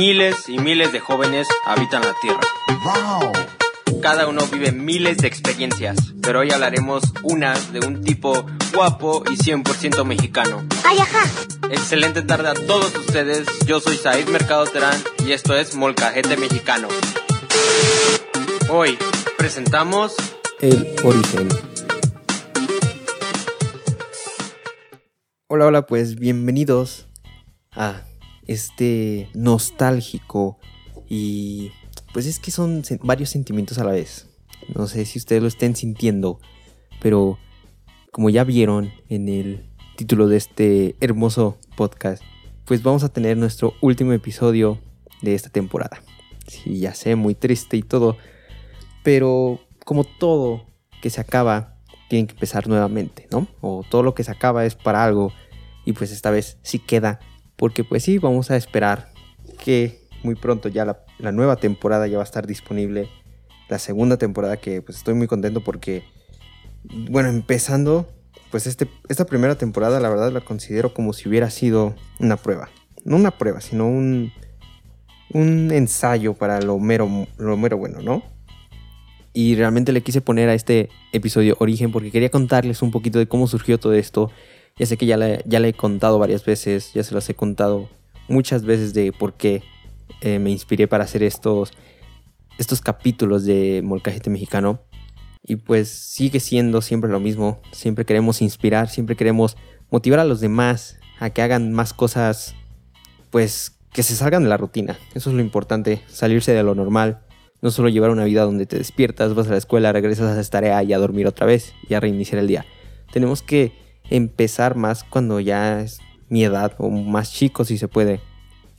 Miles y miles de jóvenes habitan la Tierra. Wow. Cada uno vive miles de experiencias, pero hoy hablaremos una de un tipo guapo y 100% mexicano. ¡Ay, ajá! Excelente tarde a todos ustedes, yo soy Said Mercado Terán y esto es Molcajete Mexicano. Hoy presentamos El origen. Hola, hola, pues bienvenidos a este nostálgico y pues es que son varios sentimientos a la vez. No sé si ustedes lo estén sintiendo, pero como ya vieron en el título de este hermoso podcast, pues vamos a tener nuestro último episodio de esta temporada. Sí, ya sé, muy triste y todo, pero como todo que se acaba, tiene que empezar nuevamente, ¿no? O todo lo que se acaba es para algo y pues esta vez sí queda, porque pues sí, vamos a esperar que muy pronto ya la, nueva temporada ya va a estar disponible, la segunda temporada que pues estoy muy contento porque, bueno, empezando, pues este, esta primera temporada la verdad la considero como si hubiera sido una prueba, no una prueba, sino un, un ensayo para lo mero, lo mero bueno, ¿no? Y realmente le quise poner a este episodio origen porque quería contarles un poquito de cómo surgió todo esto. Ya sé que ya le, ya le he contado varias veces, ya se los he contado muchas veces de por qué eh, me inspiré para hacer estos, estos capítulos de Molcajete Mexicano. Y pues sigue siendo siempre lo mismo. Siempre queremos inspirar, siempre queremos motivar a los demás a que hagan más cosas, pues que se salgan de la rutina. Eso es lo importante, salirse de lo normal. No solo llevar una vida donde te despiertas, vas a la escuela, regresas a esa tarea y a dormir otra vez y a reiniciar el día. Tenemos que empezar más cuando ya es mi edad o más chico si se puede.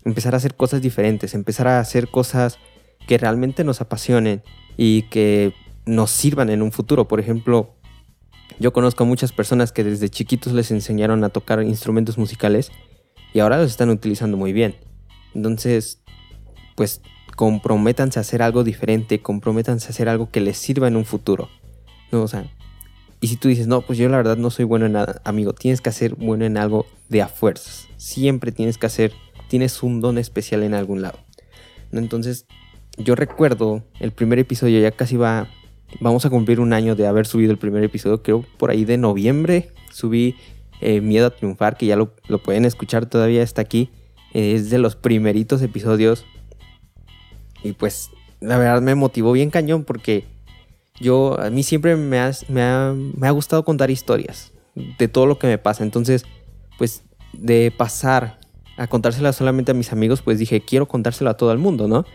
Empezar a hacer cosas diferentes, empezar a hacer cosas que realmente nos apasionen y que nos sirvan en un futuro. Por ejemplo, yo conozco a muchas personas que desde chiquitos les enseñaron a tocar instrumentos musicales y ahora los están utilizando muy bien. Entonces, pues comprométanse a hacer algo diferente, comprométanse a hacer algo que les sirva en un futuro. No, o sea, y si tú dices, no, pues yo la verdad no soy bueno en nada, amigo, tienes que hacer bueno en algo de a fuerzas. Siempre tienes que hacer, tienes un don especial en algún lado. Entonces, yo recuerdo el primer episodio, ya casi va, vamos a cumplir un año de haber subido el primer episodio, creo por ahí de noviembre, subí eh, Miedo a Triunfar, que ya lo, lo pueden escuchar, todavía está aquí. Eh, es de los primeritos episodios y pues la verdad me motivó bien cañón porque yo, a mí siempre me, has- me, ha, me ha gustado contar historias de todo lo que me pasa. Entonces, pues de pasar a contársela solamente a mis amigos, pues dije, quiero contárselo a todo el mundo, ¿no?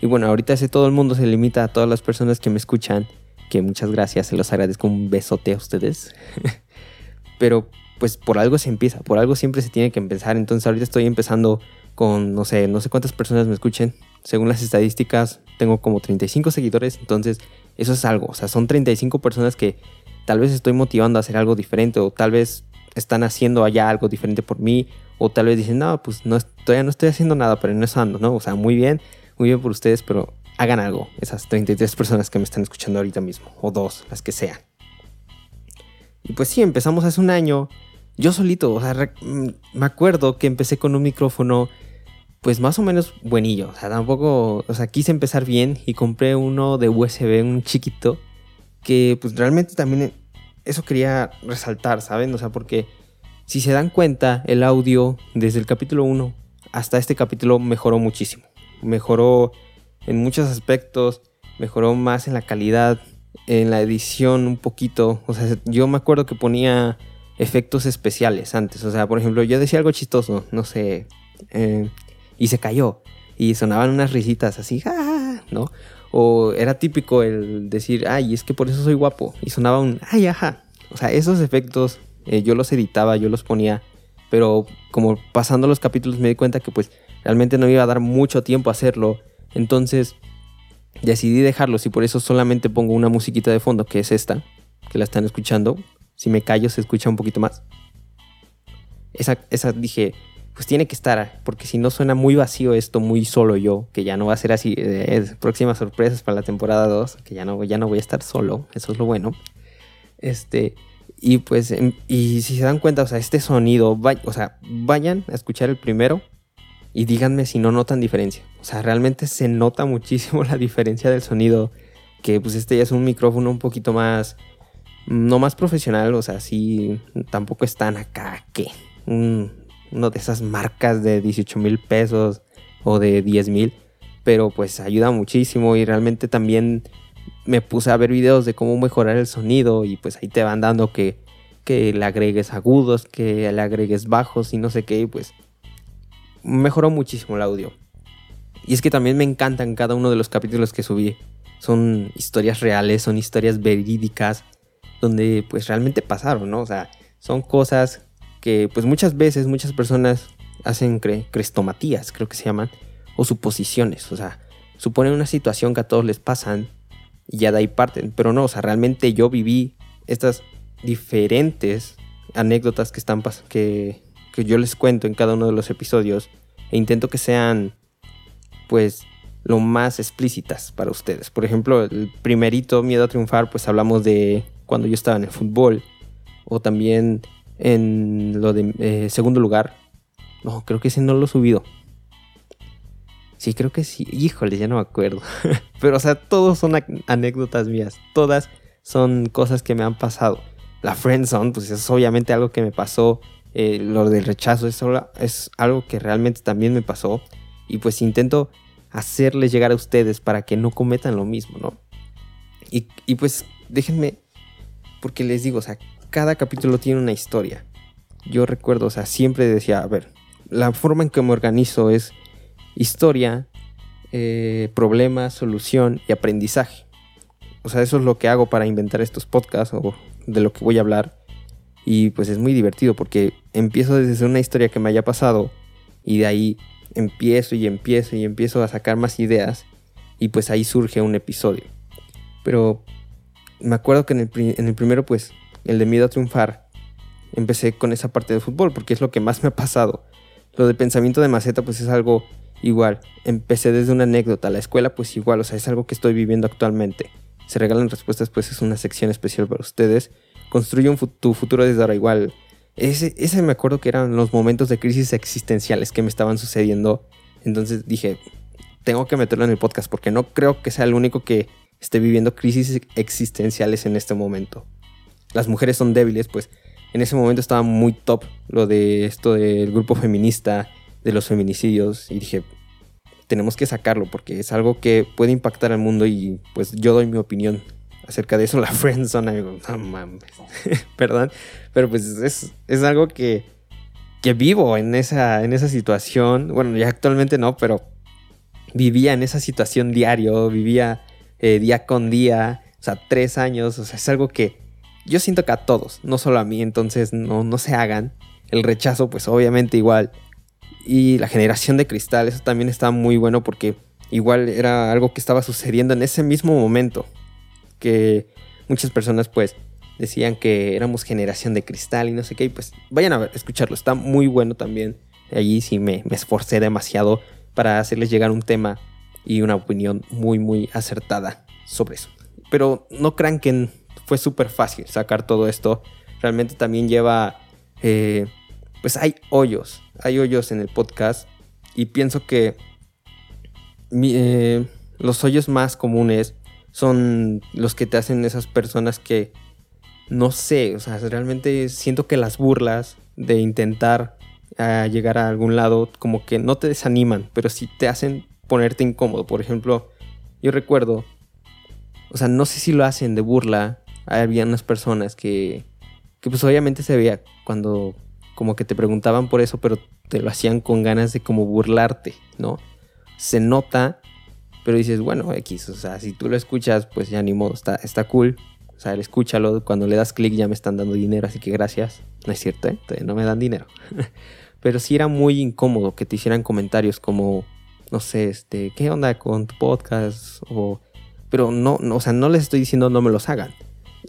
Y bueno, ahorita ese todo el mundo se limita a todas las personas que me escuchan, que muchas gracias, se los agradezco un besote a ustedes. Pero pues por algo se empieza, por algo siempre se tiene que empezar. Entonces ahorita estoy empezando con, no sé, no sé cuántas personas me escuchen. Según las estadísticas, tengo como 35 seguidores, entonces eso es algo. O sea, son 35 personas que tal vez estoy motivando a hacer algo diferente o tal vez están haciendo allá algo diferente por mí o tal vez dicen, no, pues no, todavía no estoy haciendo nada, pero en eso ando, ¿no? O sea, muy bien, muy bien por ustedes, pero hagan algo, esas 33 personas que me están escuchando ahorita mismo, o dos, las que sean. Y pues sí, empezamos hace un año, yo solito, o sea, mm, me acuerdo que empecé con un micrófono, pues más o menos buenillo, o sea, tampoco, o sea, quise empezar bien y compré uno de USB, un chiquito, que pues realmente también eso quería resaltar, ¿saben? O sea, porque si se dan cuenta, el audio desde el capítulo 1 hasta este capítulo mejoró muchísimo. Mejoró en muchos aspectos, mejoró más en la calidad, en la edición un poquito. O sea, yo me acuerdo que ponía efectos especiales antes. O sea, por ejemplo, yo decía algo chistoso, no sé, eh, y se cayó. Y sonaban unas risitas así, "Ah", ¿no? O era típico el decir, ay, es que por eso soy guapo. Y sonaba un, ay, ajá. O sea, esos efectos eh, yo los editaba, yo los ponía. Pero como pasando los capítulos me di cuenta que pues realmente no me iba a dar mucho tiempo a hacerlo. Entonces decidí dejarlos y por eso solamente pongo una musiquita de fondo, que es esta, que la están escuchando. Si me callo se escucha un poquito más. Esa, esa dije, pues tiene que estar, porque si no suena muy vacío esto, muy solo yo, que ya no va a ser así. eh, próximas sorpresas para la temporada 2, que ya no, ya no voy a estar solo, eso es lo bueno. Este, y pues, em, y si se dan cuenta, o sea, este sonido, o sea, vayan a escuchar el primero y díganme si no notan diferencia. O sea, realmente se nota muchísimo la diferencia del sonido. Que pues este ya es un micrófono un poquito más. No más profesional, o sea, sí. Tampoco es tan acá que. Uno de esas marcas de 18 mil pesos o de 10 mil. Pero pues ayuda muchísimo y realmente también me puse a ver videos de cómo mejorar el sonido y pues ahí te van dando que, que le agregues agudos, que le agregues bajos y no sé qué, y pues mejoró muchísimo el audio. Y es que también me encantan cada uno de los capítulos que subí. Son historias reales, son historias verídicas, donde pues realmente pasaron, ¿no? O sea, son cosas que pues muchas veces muchas personas hacen crestomatías, creo que se llaman, o suposiciones, o sea, suponen una situación que a todos les pasan y ya de ahí parten, pero no, o sea, realmente yo viví estas diferentes anécdotas que están que que yo les cuento en cada uno de los episodios e intento que sean pues lo más explícitas para ustedes. Por ejemplo, el primerito Miedo a triunfar, pues hablamos de cuando yo estaba en el fútbol o también en lo de eh, segundo lugar. No, creo que ese no lo he subido. Sí, creo que sí. Híjole, ya no me acuerdo. Pero, o sea, todos son anécdotas mías. Todas son cosas que me han pasado. La friendzone, pues es obviamente algo que me pasó eh, lo del rechazo es, es algo que realmente también me pasó y pues intento hacerles llegar a ustedes para que no cometan lo mismo, ¿no? Y, y, pues déjenme, porque les digo, o sea, cada capítulo tiene una historia. Yo recuerdo, o sea, siempre decía, a ver, la forma en que me organizo es historia, eh, problema, solución y aprendizaje. O sea, eso es lo que hago para inventar estos podcasts o de lo que voy a hablar. Y pues es muy divertido porque empiezo desde una historia que me haya pasado y de ahí empiezo y empiezo y empiezo a sacar más ideas y pues ahí surge un episodio. Pero me acuerdo que en el, primero pues el de miedo a triunfar empecé con esa parte de fútbol porque es lo que más me ha pasado. Lo de pensamiento de maceta pues es algo igual. Empecé desde una anécdota, la escuela pues igual, o sea, es algo que estoy viviendo actualmente. Se regalan respuestas pues es una sección especial para ustedes construye tu futuro desde ahora igual. Ese, ese me acuerdo que eran los momentos de crisis existenciales que me estaban sucediendo. Entonces dije, tengo que meterlo en el podcast porque no creo que sea el único que esté viviendo crisis existenciales en este momento. Las mujeres son débiles, pues en ese momento estaba muy top lo de esto del grupo feminista, de los feminicidios, y dije, tenemos que sacarlo porque es algo que puede impactar al mundo y pues yo doy mi opinión acerca de eso, la friendzone, amigo. No mames. Perdón. Pero pues es, es algo que, que vivo en esa, en esa situación. Bueno, ya actualmente no, pero vivía en esa situación diario, vivía eh, día con día, o sea, tres años, o sea, es algo que yo siento que a todos, no solo a mí, entonces no, no se hagan. El rechazo, pues obviamente igual. Y la generación de cristal, eso también está muy bueno porque igual era algo que estaba sucediendo en ese mismo momento que muchas personas pues decían que éramos generación de cristal y no sé qué, y pues vayan a escucharlo, está muy bueno también. Allí sí me, me esforcé demasiado para hacerles llegar un tema y una opinión muy muy acertada sobre eso. Pero no crean que fue súper fácil sacar todo esto. Realmente también lleva, eh, pues hay hoyos, hay hoyos en el podcast y pienso que eh, los hoyos más comunes son los que te hacen esas personas que, no sé, o sea, realmente siento que las burlas de intentar ah, llegar a algún lado como que no te desaniman, pero sí te hacen ponerte incómodo. Por ejemplo, yo recuerdo, o sea, no sé si lo hacen de burla, había unas personas que, que pues obviamente se veía cuando como que te preguntaban por eso, pero te lo hacían con ganas de como burlarte, ¿no? Se nota pero dices, bueno, X, o sea, si tú lo escuchas, pues ya ni modo, está, está cool. O sea, escúchalo, cuando le das clic ya me están dando dinero, así que gracias. No es cierto, ¿eh? no me dan dinero. Pero sí era muy incómodo que te hicieran comentarios como, no sé, este, ¿qué onda con tu podcast? O, pero no, no, o sea, no les estoy diciendo no me los hagan.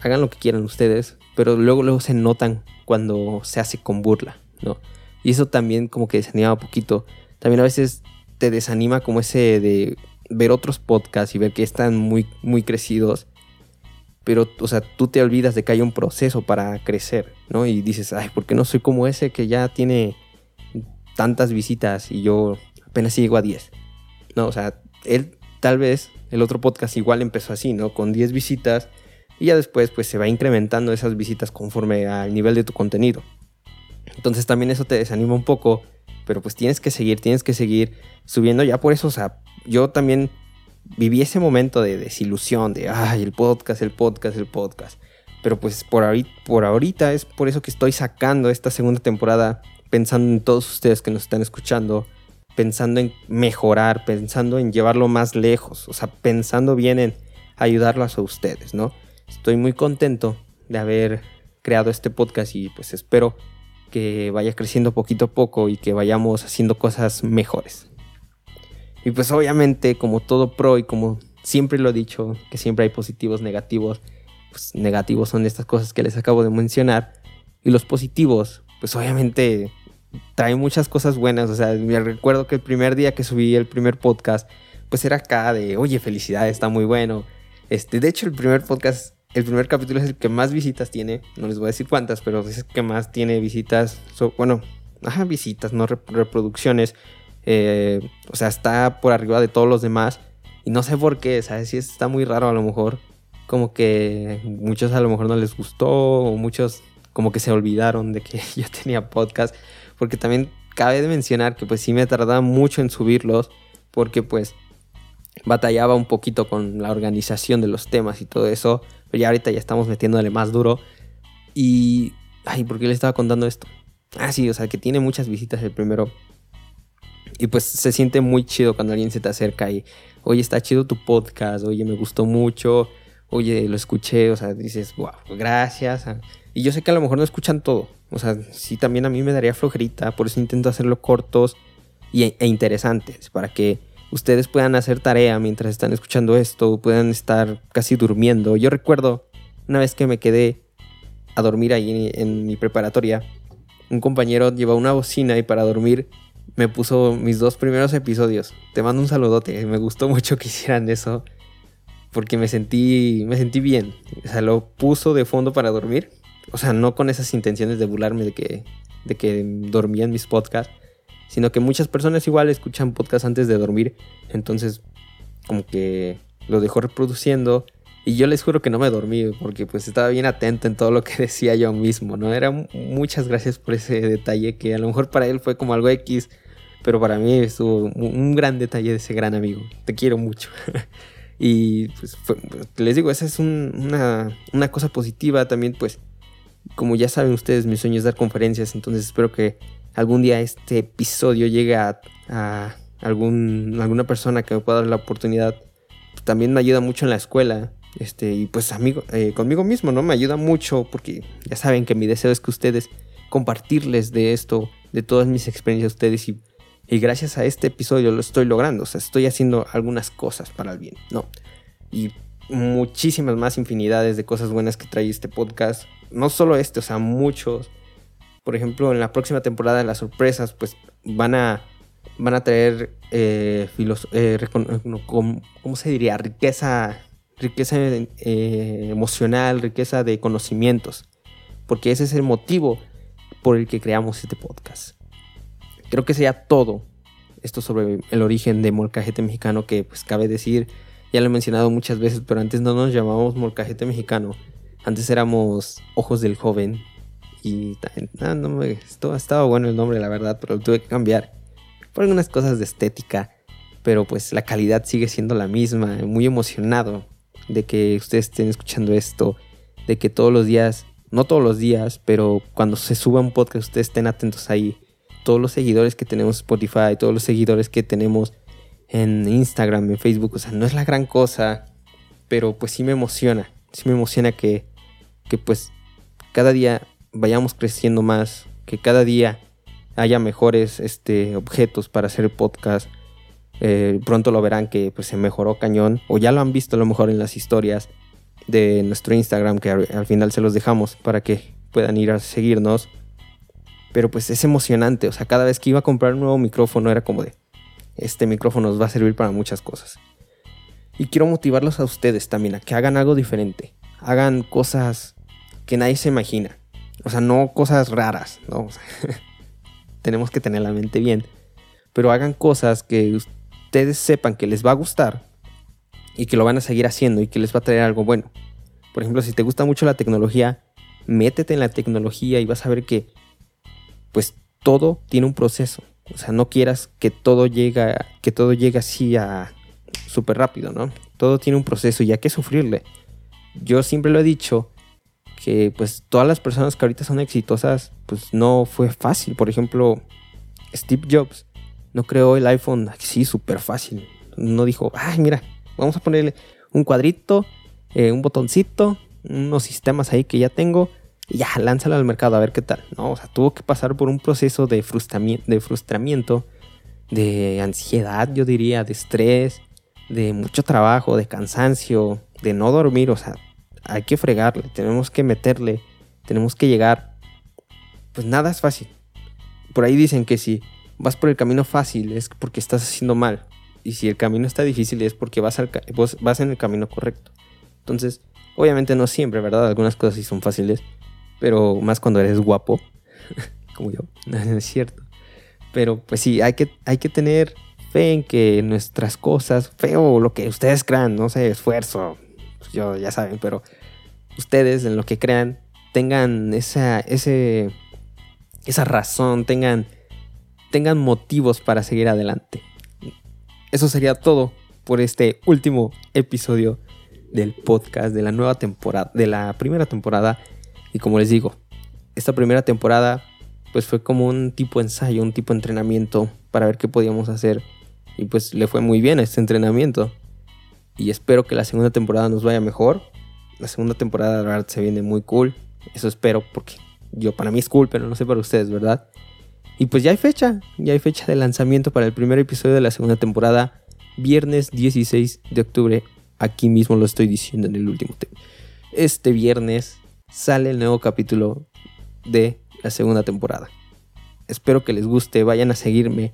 Hagan lo que quieran ustedes, pero luego, luego se notan cuando se hace con burla, ¿no? Y eso también como que desanima un poquito. También a veces te desanima como ese de ver otros podcasts y ver que están muy, muy crecidos. Pero, o sea, tú te olvidas de que hay un proceso para crecer, ¿no? Y dices, ay, ¿por qué no soy como ese que ya tiene tantas visitas y yo apenas si llegó a 10. No, o sea, él tal vez, el otro podcast igual empezó así, ¿no? Con 10 visitas y ya después pues se va incrementando esas visitas conforme al nivel de tu contenido. Entonces también eso te desanima un poco, pero pues tienes que seguir, tienes que seguir subiendo ya por eso, o sea, yo también viví ese momento de desilusión, de, ay, el podcast, el podcast, el podcast. Pero pues por ahorita, por ahorita es por eso que estoy sacando esta segunda temporada pensando en todos ustedes que nos están escuchando, pensando en mejorar, pensando en llevarlo más lejos, o sea, pensando bien en ayudarlos a ustedes, ¿no? Estoy muy contento de haber creado este podcast y pues espero que vaya creciendo poquito a poco y que vayamos haciendo cosas mejores. Y pues obviamente como todo pro y como siempre lo he dicho, que siempre hay positivos, negativos, pues negativos son estas cosas que les acabo de mencionar y los positivos pues obviamente traen muchas cosas buenas, o sea, me recuerdo que el primer día que subí el primer podcast pues era acá de, oye, felicidades, está muy bueno. Este, de hecho el primer podcast el primer capítulo es el que más visitas tiene. No les voy a decir cuántas, pero es el que más tiene visitas. bueno, ajá, visitas, no reproducciones. Eh, o sea, está por arriba de todos los demás. Y no sé por qué, ¿sabes? Si está muy raro a lo mejor. Como que muchos a lo mejor no les gustó. O muchos como que se olvidaron de que yo tenía podcast. Porque también cabe de mencionar que pues sí me tardaba mucho en subirlos. Porque pues batallaba un poquito con la organización de los temas y todo eso. Pero ya ahorita ya estamos metiéndole más duro. Y... Ay, ¿por qué le estaba contando esto? Ah, sí, o sea, que tiene muchas visitas el primero. Y pues se siente muy chido cuando alguien se te acerca y, oye, está chido tu podcast, oye, me gustó mucho, oye, lo escuché, o sea, dices, wow, gracias. Y yo sé que a lo mejor no escuchan todo, o sea, sí también a mí me daría flojerita, por eso intento hacerlo cortos y, e interesantes, para que ustedes puedan hacer tarea mientras están escuchando esto, puedan estar casi durmiendo. Yo recuerdo una vez que me quedé a dormir ahí en, mi preparatoria, un compañero llevaba una bocina y para dormir me puso mis dos primeros episodios. Te mando un saludote, me gustó mucho que hicieran eso porque me sentí me sentí bien. O sea, lo puso de fondo para dormir. O sea, no con esas intenciones de burlarme de que de que dormía en mis podcasts, sino que muchas personas igual escuchan podcast antes de dormir, entonces como que lo dejó reproduciendo y yo les juro que no me dormí porque pues estaba bien atento en todo lo que decía yo mismo, ¿no? Era muchas gracias por ese detalle que a lo mejor para él fue como algo X, pero para mí estuvo un gran detalle de ese gran amigo. Te quiero mucho. y pues les digo, esa es una, una cosa positiva también, pues como ya saben ustedes, mi sueño es dar conferencias, entonces espero que algún día este episodio llegue a, algún, alguna persona que me pueda dar la oportunidad. También me ayuda mucho en la escuela. Este, y pues amigo, eh, conmigo mismo, ¿no? Me ayuda mucho porque ya saben que mi deseo es que ustedes compartirles de esto, de todas mis experiencias a ustedes y, y gracias a este episodio lo estoy logrando, o sea, estoy haciendo algunas cosas para el bien, ¿no? Y muchísimas más infinidades de cosas buenas que trae este podcast, no solo este, o sea, muchos por ejemplo, en la próxima temporada de las sorpresas, pues van a, van a traer, eh, eh ¿cómo, se diría? Riqueza, riqueza eh, emocional, riqueza de conocimientos, porque ese es el motivo por el que creamos este podcast. Creo que sería todo esto sobre el origen de Molcajete Mexicano, que pues cabe decir, ya lo he mencionado muchas veces, pero antes no nos llamábamos Molcajete Mexicano, antes éramos Ojos del Joven, y ah, estaba bueno el nombre, la verdad, pero lo tuve que cambiar por algunas cosas de estética. Pero pues la calidad sigue siendo la misma. Muy emocionado de que ustedes estén escuchando esto. De que todos los días, no todos los días, pero cuando se suba un podcast ustedes estén atentos ahí. Todos los seguidores que tenemos en Spotify, todos los seguidores que tenemos en Instagram, en Facebook. O sea, no es la gran cosa, pero pues sí me emociona. Sí me emociona que, que pues cada día vayamos creciendo más, que cada día haya mejores este, objetos para hacer podcast. Eh, pronto lo verán que pues, se mejoró cañón, o ya lo han visto a lo mejor en las historias de nuestro Instagram, que al, final se los dejamos para que puedan ir a seguirnos. Pero pues es emocionante, o sea, cada vez que iba a comprar un nuevo micrófono era como de, este micrófono nos va a servir para muchas cosas. Y quiero motivarlos a ustedes también a que hagan algo diferente, hagan cosas que nadie se imagina. O sea, no cosas raras, ¿no? tenemos que tener la mente bien. pero hagan cosas que ustedes sepan que les va a gustar y que lo van a seguir haciendo y que les va a traer algo bueno. Por ejemplo, si te gusta mucho la tecnología, métete en la tecnología y vas a ver que pues todo tiene un proceso. O sea, no quieras que todo llegue, que todo llegue así a súper rápido, ¿no? Todo tiene un proceso y hay que sufrirle. Yo siempre lo he dicho que pues todas las personas que ahorita son exitosas, pues no fue fácil. Por ejemplo, Steve Jobs no creó el iPhone así súper fácil. No dijo, ay, mira, vamos a ponerle un cuadrito, eh, un botoncito, unos sistemas ahí que ya tengo y ya, lánzalo al mercado a ver qué tal. No, o sea, tuvo que pasar por un proceso de, frustramiento, de frustramiento, de ansiedad, yo diría, de estrés, de mucho trabajo, de cansancio, de no dormir, o sea, hay que fregarle, tenemos que meterle, tenemos que llegar. Pues nada es fácil. Por ahí dicen que si vas por el camino fácil es porque estás haciendo mal. Y si el camino está difícil es porque vas, al, vas en el camino correcto. Entonces, obviamente no siempre, ¿verdad? Algunas cosas sí son fáciles pero más cuando eres guapo, como yo, no es cierto. Pero pues sí, hay que, hay que tener fe en que nuestras cosas, feo lo que ustedes crean, no sé, esfuerzo, pues yo ya saben, pero ustedes en lo que crean tengan esa, ese, esa razón, tengan, tengan motivos para seguir adelante. Eso sería todo por este último episodio del podcast de la nueva temporada, de la primera temporada y como les digo, esta primera temporada pues fue como un tipo ensayo, un tipo entrenamiento para ver qué podíamos hacer. Y pues le fue muy bien este entrenamiento. Y espero que la segunda temporada nos vaya mejor. La segunda temporada de verdad se viene muy cool. Eso espero porque yo para mí es cool, pero no sé para ustedes, ¿verdad? Y pues ya hay fecha, ya hay fecha de lanzamiento para el primer episodio de la segunda temporada, viernes 16 de octubre. Aquí mismo lo estoy diciendo en el último tema. Este viernes sale el nuevo capítulo de la segunda temporada. Espero que les guste, vayan a seguirme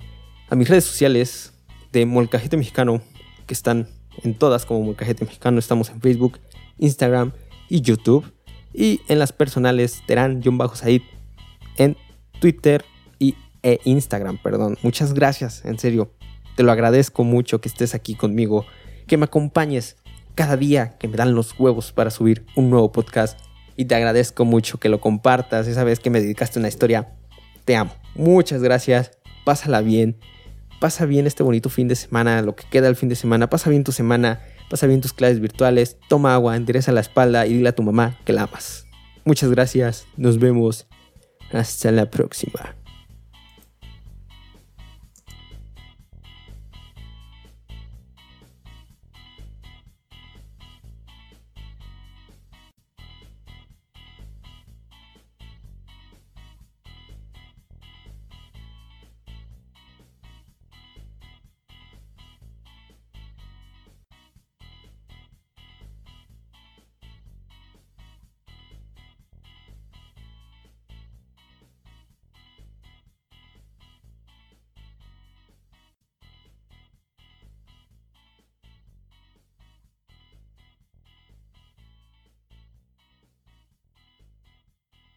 a mis redes sociales de Molcajete Mexicano, que están en todas como Molcajete Mexicano. Estamos en Facebook, Instagram y YouTube. Y en las personales Terán John Bajo Said en Twitter y e Instagram, perdón. Muchas gracias, en serio. Te lo agradezco mucho que estés aquí conmigo, que me acompañes cada día que me dan los huevos para subir un nuevo podcast y te agradezco mucho que lo compartas. Esa vez que me dedicaste una historia, te amo. Muchas gracias. Pásala bien. Pasa bien este bonito fin de semana, lo que queda del fin de semana. Pasa bien tu semana. Pasa bien tus clases virtuales. Toma agua, endereza la espalda y dile a tu mamá que la amas. Muchas gracias. Nos vemos. Hasta la próxima.